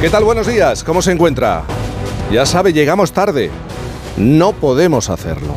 ¿Qué tal? Buenos días. ¿Cómo se encuentra? Ya sabe, llegamos tarde. No podemos hacerlo.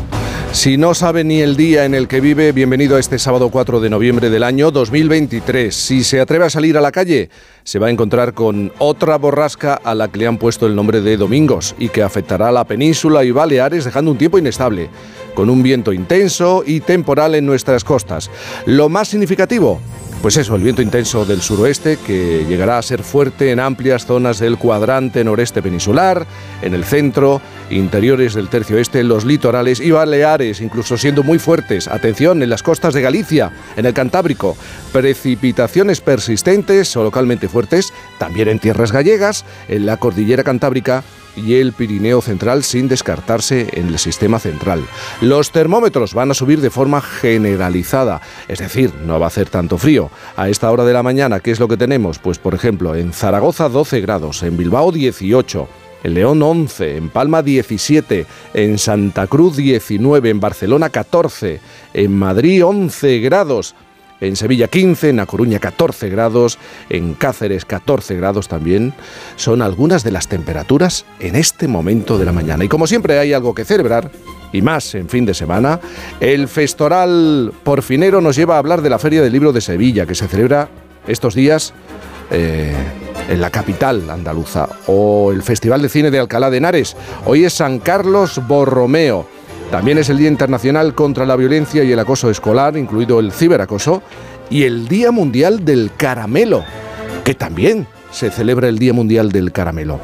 Si no sabe ni el día en el que vive, bienvenido a este sábado 4 de noviembre del año 2023. Si se atreve a salir a la calle, se va a encontrar con otra borrasca a la que le han puesto el nombre de Domingos y que afectará a la península y Baleares dejando un tiempo inestable, con un viento intenso y temporal en nuestras costas. Lo más significativo, pues eso, el viento intenso del suroeste que llegará a ser fuerte en amplias zonas del cuadrante noreste peninsular, en el centro, interiores del tercio este, los litorales y Baleares, incluso siendo muy fuertes. Atención, en las costas de Galicia, en el Cantábrico, precipitaciones persistentes o localmente fuertes, también en tierras gallegas, en la cordillera cantábrica y el Pirineo Central sin descartarse en el sistema central. Los termómetros van a subir de forma generalizada, es decir, no va a hacer tanto frío. A esta hora de la mañana, ¿qué es lo que tenemos? Pues por ejemplo, en Zaragoza 12 grados, en Bilbao 18. En León 11, en Palma 17, en Santa Cruz 19, en Barcelona 14, en Madrid 11 grados, en Sevilla 15, en A Coruña 14 grados, en Cáceres 14 grados también. Son algunas de las temperaturas en este momento de la mañana. Y como siempre hay algo que celebrar, y más en fin de semana, el Festoral Porfinero nos lleva a hablar de la Feria del Libro de Sevilla, que se celebra estos días eh, en la capital andaluza, o el Festival de Cine de Alcalá de Henares. Hoy es San Carlos Borromeo. También es el Día Internacional contra la Violencia y el Acoso Escolar, incluido el ciberacoso, y el Día Mundial del Caramelo, que también se celebra el Día Mundial del Caramelo.